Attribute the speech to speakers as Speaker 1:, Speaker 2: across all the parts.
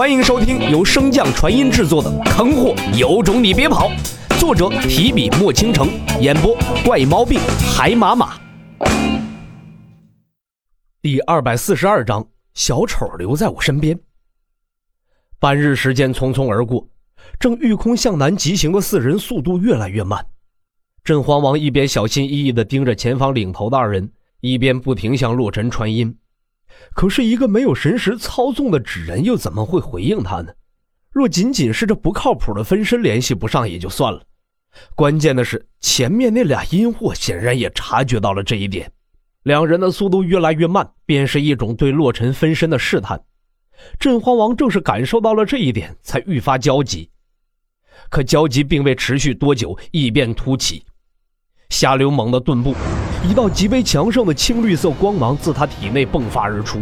Speaker 1: 欢迎收听由升降传音制作的《坑货有种你别跑》，作者提笔墨倾城，演播怪毛病海马马。第二百四十二章，小丑留在我身边。半日时间匆匆而过，正御空向南疾行的四人速度越来越慢。镇荒王一边小心翼翼地盯着前方领头的二人，一边不停向洛尘传音。可是，一个没有神识操纵的纸人又怎么会回应他呢？若仅仅是这不靠谱的分身联系不上也就算了，关键的是前面那俩阴货显然也察觉到了这一点，两人的速度越来越慢，便是一种对洛尘分身的试探。镇荒王正是感受到了这一点，才愈发焦急。可焦急并未持续多久，异变突起。夏流猛地顿步，一道极为强盛的青绿色光芒自他体内迸发而出，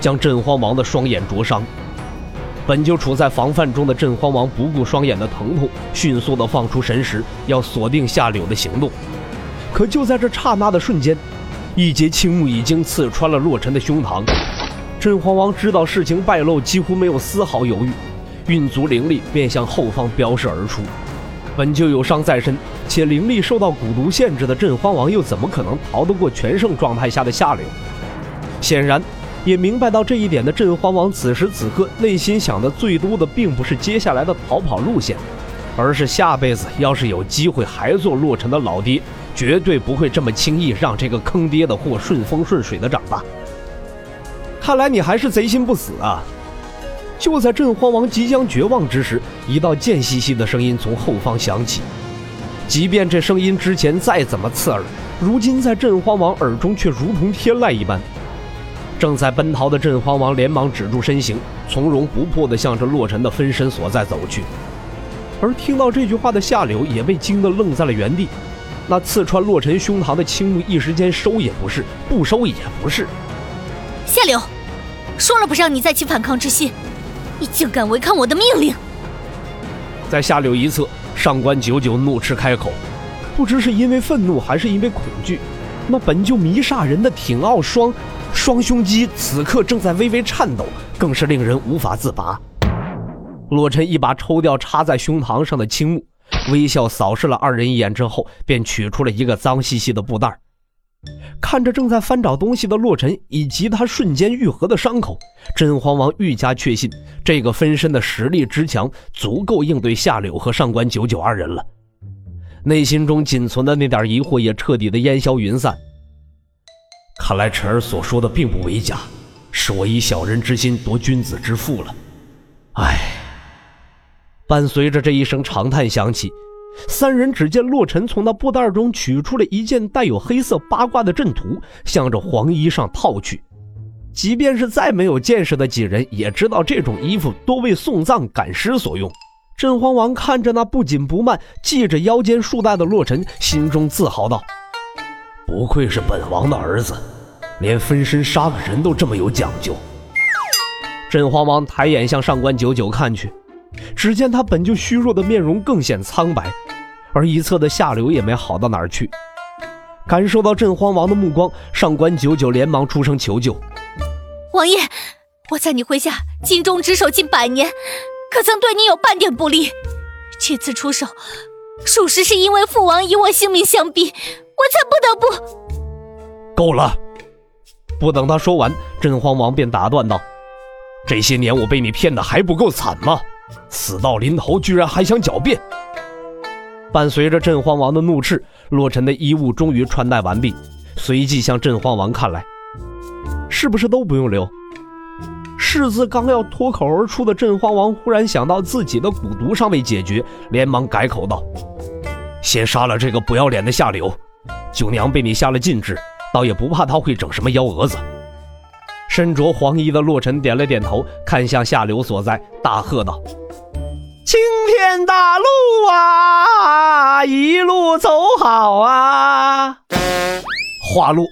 Speaker 1: 将镇荒王的双眼灼伤。本就处在防范中的镇荒王不顾双眼的疼痛，迅速地放出神识，要锁定夏柳的行动。可就在这刹那的瞬间，一截青木已经刺穿了洛尘的胸膛。镇荒王知道事情败露，几乎没有丝毫犹豫，运足灵力便向后方飙射而出。本就有伤在身，且灵力受到蛊毒限制的镇荒王，又怎么可能逃得过全盛状态下的下流？显然，也明白到这一点的镇荒王，此时此刻内心想的最多的，并不是接下来的逃跑路线，而是下辈子要是有机会还做洛尘的老爹，绝对不会这么轻易让这个坑爹的货顺风顺水的长大。看来你还是贼心不死啊！就在镇荒王即将绝望之时，一道贱兮兮的声音从后方响起。即便这声音之前再怎么刺耳，如今在镇荒王耳中却如同天籁一般。正在奔逃的镇荒王连忙止住身形，从容不迫地向着洛尘的分身所在走去。而听到这句话的夏柳也被惊得愣在了原地。那刺穿洛尘胸膛的青木一时间收也不是，不收也不是。
Speaker 2: 夏柳，说了不让你再起反抗之心。你竟敢违抗我的命令！
Speaker 1: 在下柳一侧，上官九九怒斥开口，不知是因为愤怒还是因为恐惧，那本就迷煞人的挺傲双双胸肌此刻正在微微颤抖，更是令人无法自拔。洛尘一把抽掉插在胸膛上的青木，微笑扫视了二人一眼之后，便取出了一个脏兮兮的布袋。看着正在翻找东西的洛尘，以及他瞬间愈合的伤口，真皇王愈加确信这个分身的实力之强，足够应对夏柳和上官九九二人了。内心中仅存的那点疑惑也彻底的烟消云散。看来晨儿所说的并不为假，是我以小人之心夺君子之腹了。唉，伴随着这一声长叹响起。三人只见洛尘从那布袋中取出了一件带有黑色八卦的阵图，向着黄衣上套去。即便是再没有见识的几人，也知道这种衣服多为送葬赶尸所用。镇荒王看着那不紧不慢系着腰间束带的洛尘，心中自豪道：“不愧是本王的儿子，连分身杀个人都这么有讲究。”镇荒王抬眼向上官九九看去，只见他本就虚弱的面容更显苍白。而一侧的下流也没好到哪儿去，感受到镇荒王的目光，上官九九连忙出声求救：“
Speaker 2: 王爷，我在你麾下尽忠职守近百年，可曾对你有半点不利？这次出手，属实是因为父王以我性命相逼，我才不得不。”
Speaker 1: 够了！不等他说完，镇荒王便打断道：“这些年我被你骗的还不够惨吗？死到临头，居然还想狡辩！”伴随着镇荒王的怒斥，洛尘的衣物终于穿戴完毕，随即向镇荒王看来：“是不是都不用留？”柿子刚要脱口而出的镇荒王，忽然想到自己的蛊毒尚未解决，连忙改口道：“先杀了这个不要脸的下流，九娘被你下了禁制，倒也不怕他会整什么幺蛾子。”身着黄衣的洛尘点了点头，看向下流所在，大喝道。青天大路啊，一路走好啊！花落，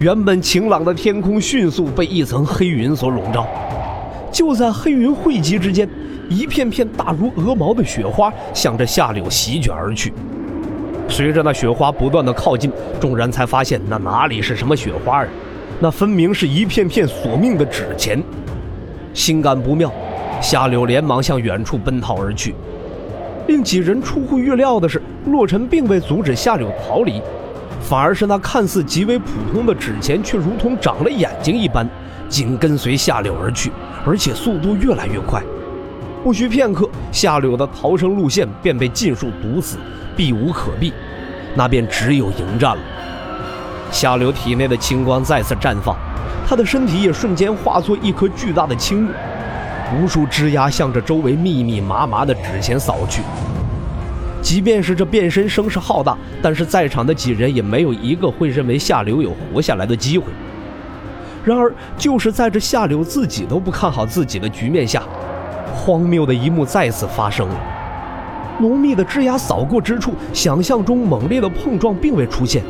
Speaker 1: 原本晴朗的天空迅速被一层黑云所笼罩。就在黑云汇集之间，一片片大如鹅毛的雪花向着夏柳席卷而去。随着那雪花不断的靠近，众人才发现那哪里是什么雪花啊，那分明是一片片索命的纸钱。心感不妙。夏柳连忙向远处奔逃而去。令几人出乎预料的是，洛尘并未阻止夏柳逃离，反而是那看似极为普通的纸钱，却如同长了眼睛一般，紧跟随夏柳而去，而且速度越来越快。不需片刻，夏柳的逃生路线便被尽数堵死，避无可避，那便只有迎战了。夏柳体内的青光再次绽放，他的身体也瞬间化作一颗巨大的青木。无数枝桠向着周围密密麻麻的纸钱扫去。即便是这变身声势浩大，但是在场的几人也没有一个会认为夏柳有活下来的机会。然而，就是在这夏柳自己都不看好自己的局面下，荒谬的一幕再次发生了。浓密的枝桠扫过之处，想象中猛烈的碰撞并未出现，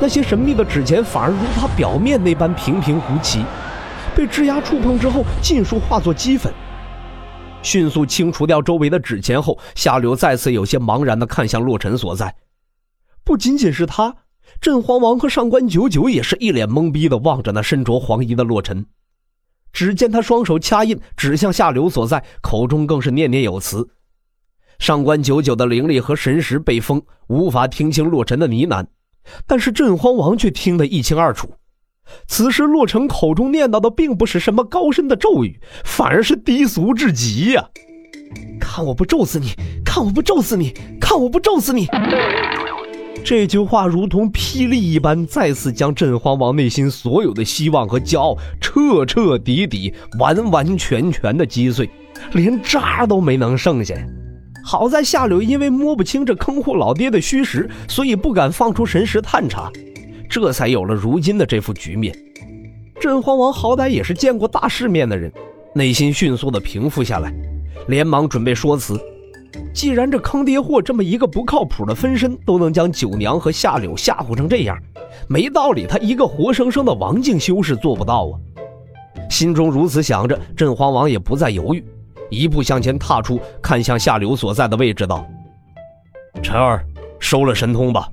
Speaker 1: 那些神秘的纸钱反而如它表面那般平平无奇。被枝桠触碰之后，尽数化作齑粉。迅速清除掉周围的纸钱后，夏流再次有些茫然地看向洛尘所在。不仅仅是他，镇荒王和上官九九也是一脸懵逼地望着那身着黄衣的洛尘。只见他双手掐印，指向夏流所在，口中更是念念有词。上官九九的灵力和神识被封，无法听清洛尘的呢喃，但是镇荒王却听得一清二楚。此时，洛城口中念叨的并不是什么高深的咒语，反而是低俗至极呀！看我不咒死你！看我不咒死你！看我不咒死你！这句话如同霹雳一般，再次将镇荒王内心所有的希望和骄傲彻彻底底、完完全全的击碎，连渣都没能剩下。好在夏柳因为摸不清这坑货老爹的虚实，所以不敢放出神识探查。这才有了如今的这副局面。镇荒王好歹也是见过大世面的人，内心迅速的平复下来，连忙准备说辞。既然这坑爹货这么一个不靠谱的分身都能将九娘和夏柳吓唬成这样，没道理他一个活生生的王境修士做不到啊！心中如此想着，镇荒王也不再犹豫，一步向前踏出，看向夏柳所在的位置，道：“陈儿，收了神通吧。”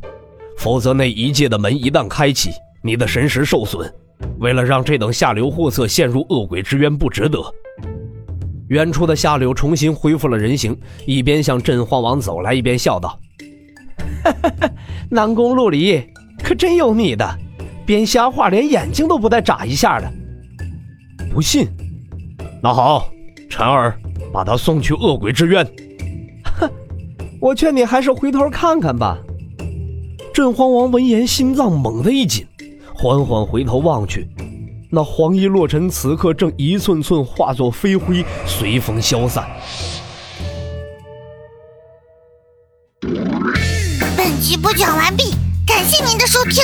Speaker 1: 否则，那一界的门一旦开启，你的神识受损。为了让这等下流货色陷入恶鬼之渊不值得，远处的夏柳重新恢复了人形，一边向镇荒王走来，一边笑道：“哈哈，南宫陆离，可真有你的，编瞎话连眼睛都不带眨一下的。不信？那好，辰儿，把他送去恶鬼之渊。哼，我劝你还是回头看看吧。”镇荒王闻言，心脏猛地一紧，缓缓回头望去，那黄衣洛尘此刻正一寸寸化作飞灰，随风消散。
Speaker 3: 本集播讲完毕，感谢您的收听。